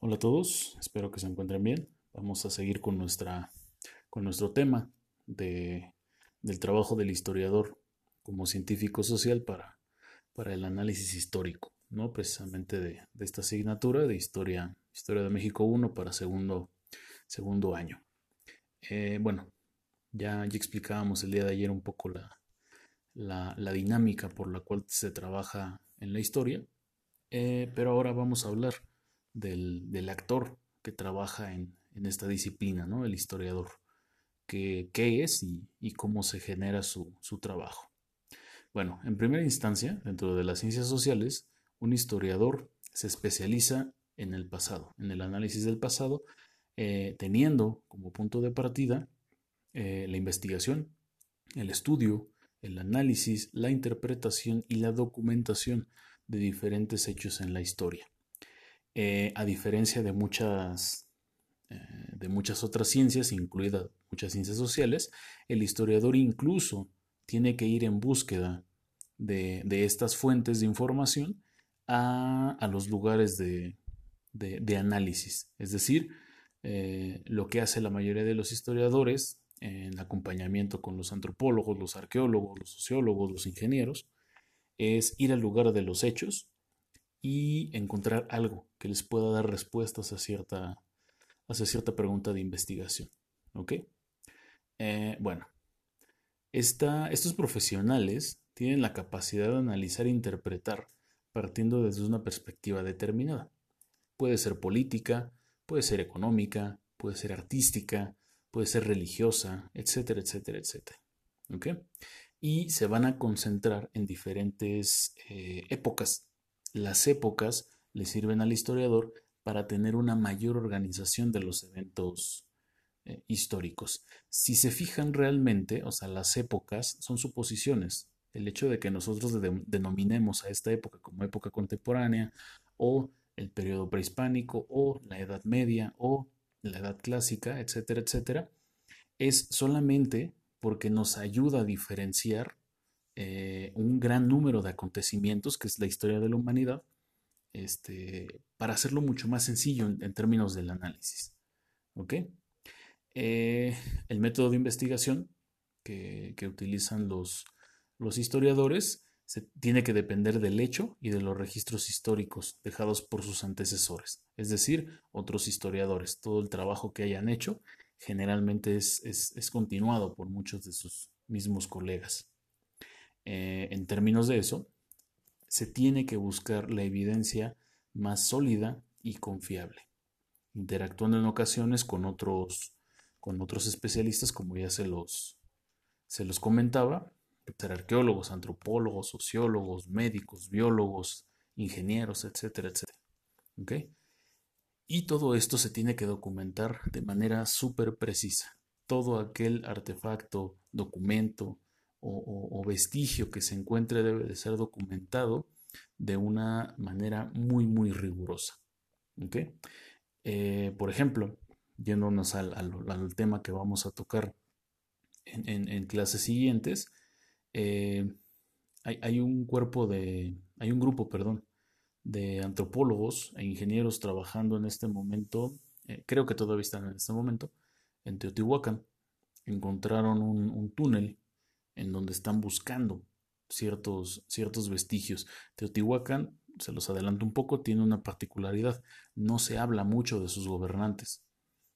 Hola a todos, espero que se encuentren bien. Vamos a seguir con, nuestra, con nuestro tema de, del trabajo del historiador como científico social para, para el análisis histórico, ¿no? precisamente de, de, esta asignatura de Historia, Historia de México 1 para segundo, segundo año. Eh, bueno, ya, ya explicábamos el día de ayer un poco la, la, la dinámica por la cual se trabaja en la historia, eh, pero ahora vamos a hablar del, actor que trabaja en, esta disciplina, ¿no? El historiador. ¿Qué, es y, cómo se genera su, su trabajo? Bueno, en primera instancia, dentro de las ciencias sociales, un historiador se especializa en el pasado, en el análisis del pasado, eh, teniendo como punto de partida eh, la investigación, el estudio, el análisis, la interpretación y la documentación de diferentes hechos en la historia. Eh, a diferencia de muchas, eh, de muchas otras ciencias, incluidas muchas ciencias sociales, el historiador incluso tiene que ir en búsqueda de, de estas fuentes de información a, a los lugares de, de, análisis. Es decir, eh, lo que hace la mayoría de los historiadores en acompañamiento con los antropólogos, los arqueólogos, los sociólogos, los ingenieros, es ir al lugar de los hechos y encontrar algo que les pueda dar respuestas a cierta, hacia cierta pregunta de investigación. ¿Ok? Eh, bueno, esta, estos profesionales tienen la capacidad de analizar e interpretar partiendo desde una perspectiva determinada. Puede ser política, puede ser económica, puede ser artística, puede ser religiosa, etcétera, etcétera, etcétera. ¿Ok? Y se van a concentrar en diferentes eh, épocas las épocas le sirven al historiador para tener una mayor organización de los eventos eh, históricos. Si se fijan realmente, o sea, las épocas son suposiciones. El hecho de que nosotros de denominemos a esta época como época contemporánea o el periodo prehispánico o la Edad Media o la Edad Clásica, etcétera, etcétera, es solamente porque nos ayuda a diferenciar eh, un gran número de acontecimientos, que es la historia de la humanidad, este, para hacerlo mucho más sencillo en, términos del análisis. ¿Ok? Eh, el método de investigación que, que utilizan los, los historiadores se tiene que depender del hecho y de los registros históricos dejados por sus antecesores, es decir, otros historiadores. Todo el trabajo que hayan hecho generalmente es, es continuado por muchos de sus mismos colegas eh, en términos de eso, se tiene que buscar la evidencia más sólida y confiable, interactuando en ocasiones con otros, con otros especialistas, como ya se los, se los comentaba, ser arqueólogos, antropólogos, sociólogos, médicos, biólogos, ingenieros, etcétera, etcétera. Y todo esto se tiene que documentar de manera súper precisa. Todo aquel artefacto, documento, o, vestigio que se encuentre debe de ser documentado de una manera muy, muy rigurosa. ¿Okay? Eh, por ejemplo, yéndonos al, al, tema que vamos a tocar en, clases siguientes, eh, hay, un cuerpo de, hay un grupo, perdón, de antropólogos e ingenieros trabajando en este momento, eh, creo que todavía están en este momento, en Teotihuacán. Encontraron un túnel en donde están buscando ciertos, ciertos vestigios. Teotihuacán, se los adelanto un poco, tiene una particularidad. No se habla mucho de sus gobernantes.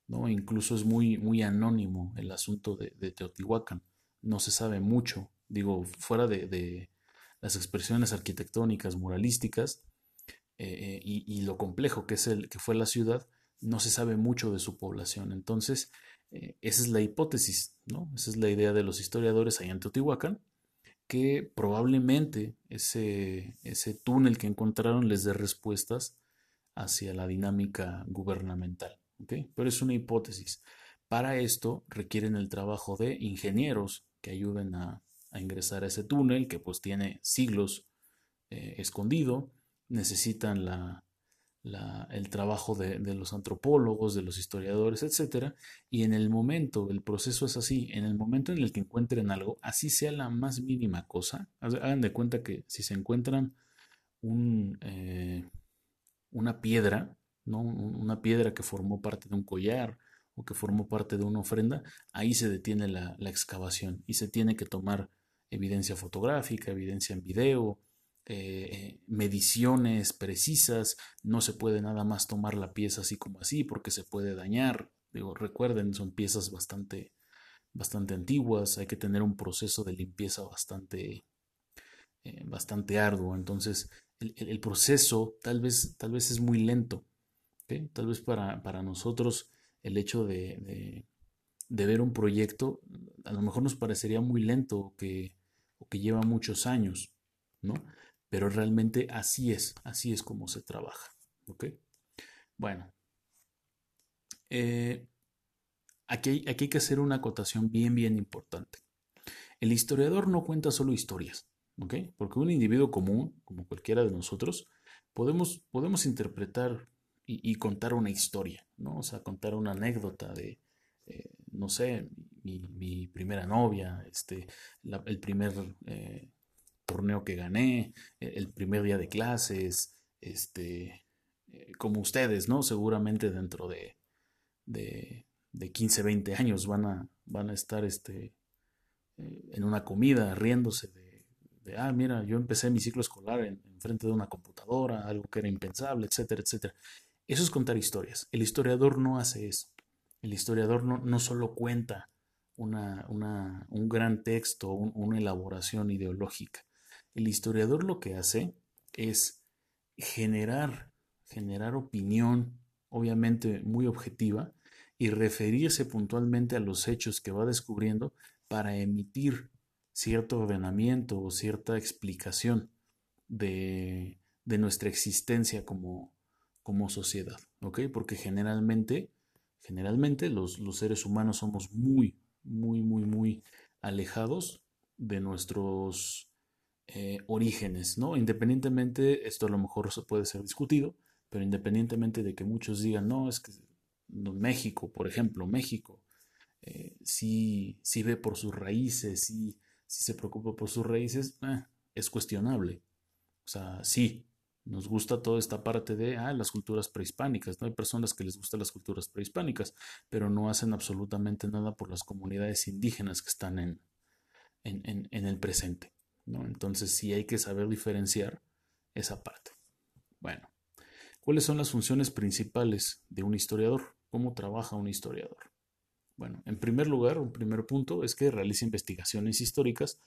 ¿no? Incluso es muy, muy anónimo el asunto de, de Teotihuacán. No se sabe mucho. Digo, fuera de, de las expresiones arquitectónicas, muralísticas, eh, y, y, lo complejo que, es el, que fue la ciudad, no se sabe mucho de su población. Entonces, eh, esa es la hipótesis, ¿no? Esa es la idea de los historiadores ahí en Teotihuacán, que probablemente ese, ese túnel que encontraron les dé respuestas hacia la dinámica gubernamental. Pero es una hipótesis. Para esto requieren el trabajo de ingenieros que ayuden a, a ingresar a ese túnel que pues tiene siglos eh, escondido, necesitan la, el trabajo de, de, los antropólogos, de los historiadores, etc. Y en el momento, el proceso es así, en el momento en el que encuentren algo, así sea la más mínima cosa, hagan de cuenta que si se encuentran un, eh, una piedra, ¿no? Una piedra que formó parte de un collar o que formó parte de una ofrenda, ahí se detiene la, excavación y se tiene que tomar evidencia fotográfica, evidencia en video, eh, mediciones precisas, no se puede nada más tomar la pieza así como así porque se puede dañar. Digo, recuerden, son piezas bastante, bastante antiguas, hay que tener un proceso de limpieza bastante, eh, bastante arduo. Entonces, el, proceso tal vez, tal vez es muy lento. Tal vez para, para nosotros el hecho de, ver un proyecto a lo mejor nos parecería muy lento o que, que lleva muchos años, ¿no? Pero realmente así es, así es como se trabaja, ¿ok? Bueno, eh, aquí, aquí hay que hacer una acotación bien, bien importante. El historiador no cuenta solo historias, ¿ok? Porque un individuo común, como cualquiera de nosotros, podemos, podemos interpretar y, contar una historia, ¿no? O sea, contar una anécdota de, eh, no sé, mi, primera novia, este, el primer eh, torneo que gané, e, el primer día de clases, este, eh, como ustedes, ¿no? Seguramente dentro de, de, 15, 20 años van a, van a estar este, en una comida riéndose de, de, ah, mira, yo empecé mi ciclo escolar en, en, frente de una computadora, algo que era impensable, etcétera, etcétera. Eso es contar historias. El historiador no hace eso. El historiador no, no solo cuenta una, una, un gran texto, una elaboración ideológica. El historiador lo que hace es generar, generar opinión, obviamente muy objetiva, y referirse puntualmente a los hechos que va descubriendo para emitir cierto ordenamiento o cierta explicación de, de nuestra existencia como, como sociedad, ¿ok? Porque generalmente, generalmente los, los seres humanos somos muy, muy, muy, muy alejados de nuestros eh, orígenes, ¿no? Independientemente, esto a lo mejor puede ser discutido, pero independientemente de que muchos digan, no, es que México, por ejemplo, México, eh, sí, ve por sus raíces, sí, se preocupa por sus raíces, eh, es cuestionable. O sea, sí, nos gusta toda esta parte de ah, las culturas prehispánicas. No hay personas que les gustan las culturas prehispánicas, pero no hacen absolutamente nada por las comunidades indígenas que están en, en, en, el presente. ¿No? Entonces sí hay que saber diferenciar esa parte. Bueno, ¿cuáles son las funciones principales de un historiador? ¿Cómo trabaja un historiador? Bueno, en primer lugar, un primer punto es que realiza investigaciones históricas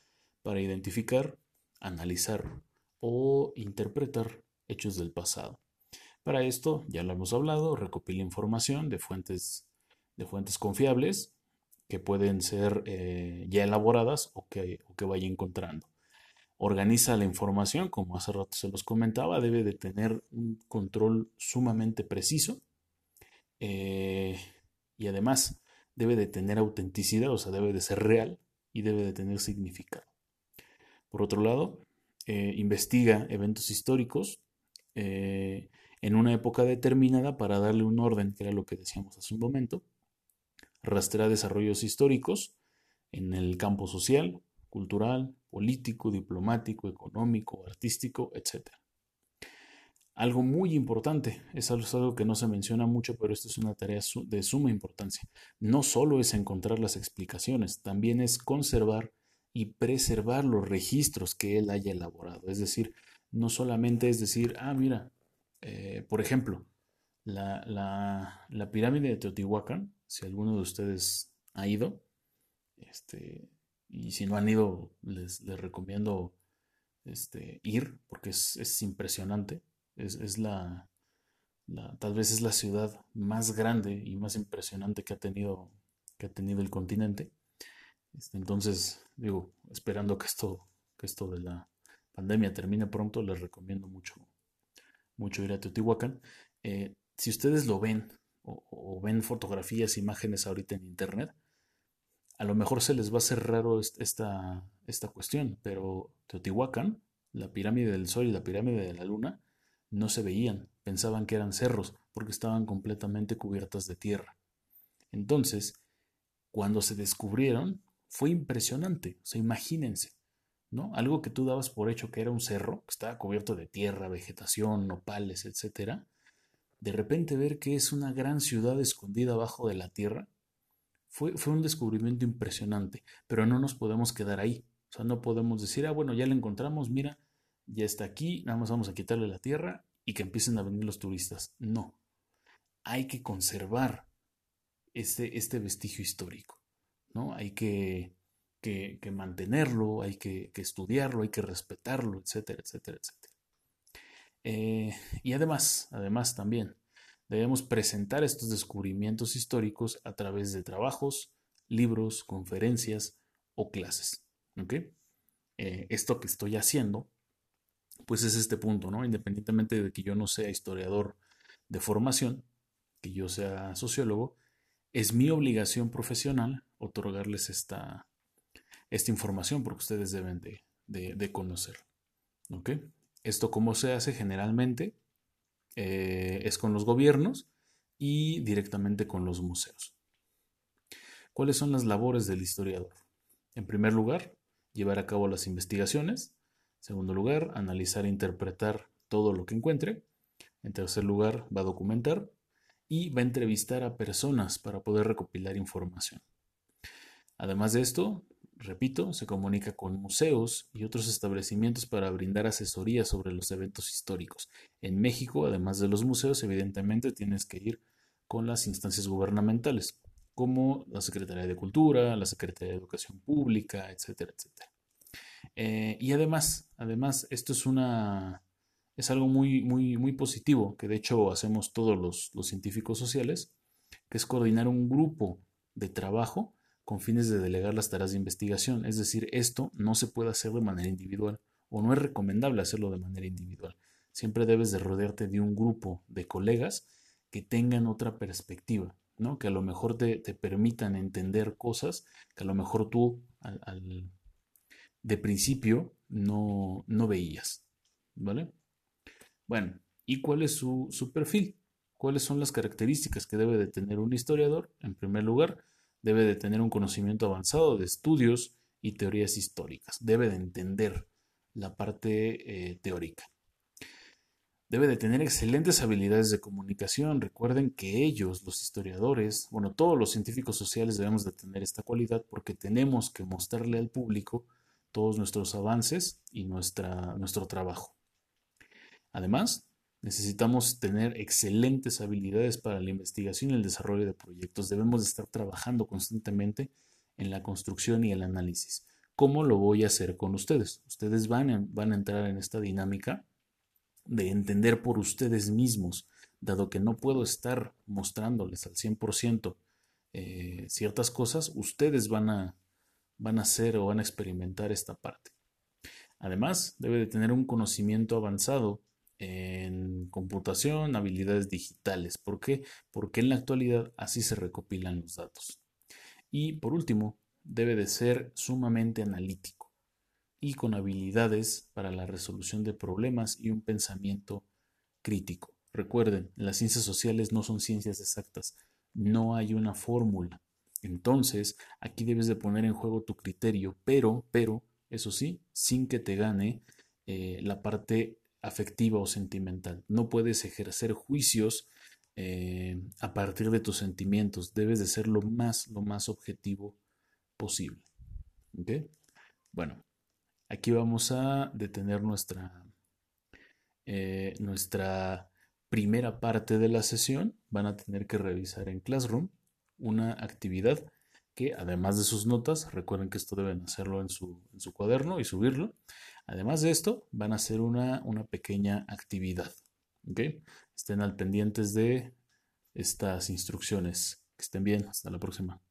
para identificar, analizar o interpretar hechos del pasado. Para esto, ya lo hemos hablado, recopila información de fuentes, de fuentes confiables que pueden ser eh, ya elaboradas o que, que vaya encontrando. Organiza la información, como hace rato se los comentaba, debe de tener un control sumamente preciso eh, y además debe de tener autenticidad, o sea, debe de ser real y debe de tener significado. Por otro lado, eh, investiga eventos históricos eh, en una época determinada para darle un orden, que era lo que decíamos hace un momento. Rastrea desarrollos históricos en el campo social, cultural, político, diplomático, económico, artístico, etc. Algo muy importante, es algo que no se menciona mucho, pero esto es una tarea de suma importancia. No solo es encontrar las explicaciones, también es conservar y preservar los registros que él haya elaborado. Es decir, no solamente es decir, ah, mira, eh, por ejemplo, la, pirámide de Teotihuacán, si alguno de ustedes ha ido, este, y si no han ido, les, recomiendo este, ir, porque es, impresionante. Es, la, tal vez es la ciudad más grande y más impresionante que ha tenido, que ha tenido el continente. Este, entonces, digo, esperando que esto, que esto de la pandemia termine pronto, les recomiendo mucho, mucho ir a Teotihuacán. Eh, si ustedes lo ven o, ven fotografías, imágenes ahorita en internet, a lo mejor se les va a hacer raro esta, cuestión, pero Teotihuacán, la pirámide del Sol y la pirámide de la Luna, no se veían, pensaban que eran cerros, porque estaban completamente cubiertas de tierra. Entonces, cuando se descubrieron, fue impresionante. O sea, imagínense, ¿no? Algo que tú dabas por hecho que era un cerro, que estaba cubierto de tierra, vegetación, nopales, etcétera, de repente ver que es una gran ciudad escondida abajo de la tierra, fue, fue un descubrimiento impresionante, pero no nos podemos quedar ahí. O sea, no podemos decir, ah, bueno, ya la encontramos, mira, ya está aquí, nada más vamos a quitarle la tierra y que empiecen a venir los turistas. No, hay que conservar este, este vestigio histórico, ¿no? Hay que, que, mantenerlo, hay que, estudiarlo, hay que respetarlo, etcétera, etcétera, etcétera. Eh, y además, además también, debemos presentar estos descubrimientos históricos a través de trabajos, libros, conferencias o clases. Eh, esto que estoy haciendo, pues es este punto, ¿no? Independientemente de que yo no sea historiador de formación, que yo sea sociólogo, es mi obligación profesional otorgarles esta, esta información porque ustedes deben de, de, conocer. Esto cómo se hace generalmente eh, es con los gobiernos y directamente con los museos. ¿Cuáles son las labores del historiador? En primer lugar, llevar a cabo las investigaciones. En segundo lugar, analizar e interpretar todo lo que encuentre. En tercer lugar, va a documentar y va a entrevistar a personas para poder recopilar información. Además de esto, repito, se comunica con museos y otros establecimientos para brindar asesoría sobre los eventos históricos. En México, además de los museos, evidentemente tienes que ir con las instancias gubernamentales, como la Secretaría de Cultura, la Secretaría de Educación Pública, etcétera, etcétera. Eh, y además, además, esto es una es algo muy, muy, muy positivo, que de hecho hacemos todos los, los científicos sociales, que es coordinar un grupo de trabajo con fines de delegar las tareas de investigación. Es decir, esto no se puede hacer de manera individual o no es recomendable hacerlo de manera individual. Siempre debes de rodearte de un grupo de colegas que tengan otra perspectiva, ¿no? que a lo mejor te, permitan entender cosas que a lo mejor tú al, de principio no, no veías. ¿Vale? Bueno, ¿y cuál es su, su perfil? ¿Cuáles son las características que debe de tener un historiador? En primer lugar, debe de tener un conocimiento avanzado de estudios y teorías históricas. Debe de entender la parte eh, teórica. Debe de tener excelentes habilidades de comunicación. Recuerden que ellos, los historiadores, bueno, todos los científicos sociales debemos de tener esta cualidad porque tenemos que mostrarle al público todos nuestros avances y nuestra, nuestro trabajo. Además, necesitamos tener excelentes habilidades para la investigación y el desarrollo de proyectos. Debemos de estar trabajando constantemente en la construcción y el análisis. ¿Cómo lo voy a hacer con ustedes? Ustedes van a, van a entrar en esta dinámica de entender por ustedes mismos, dado que no puedo estar mostrándoles al 100% eh, ciertas cosas, ustedes van a, van a hacer o van a experimentar esta parte. Además, debe de tener un conocimiento avanzado en computación, habilidades digitales. ¿Por qué? Porque en la actualidad así se recopilan los datos. Y por último, debe de ser sumamente analítico y con habilidades para la resolución de problemas y un pensamiento crítico. Recuerden, las ciencias sociales no son ciencias exactas, no hay una fórmula. Entonces, aquí debes de poner en juego tu criterio, pero, pero, eso sí, sin que te gane eh, la parte afectiva o sentimental. No puedes ejercer juicios eh, a partir de tus sentimientos. Debes de ser lo más, lo más objetivo posible. Bueno, aquí vamos a detener nuestra, eh, nuestra primera parte de la sesión. Van a tener que revisar en Classroom una actividad que además de sus notas, recuerden que esto deben hacerlo en su, cuaderno y subirlo. Además de esto, van a hacer una, una pequeña actividad. Estén al pendientes de estas instrucciones. Que estén bien. Hasta la próxima.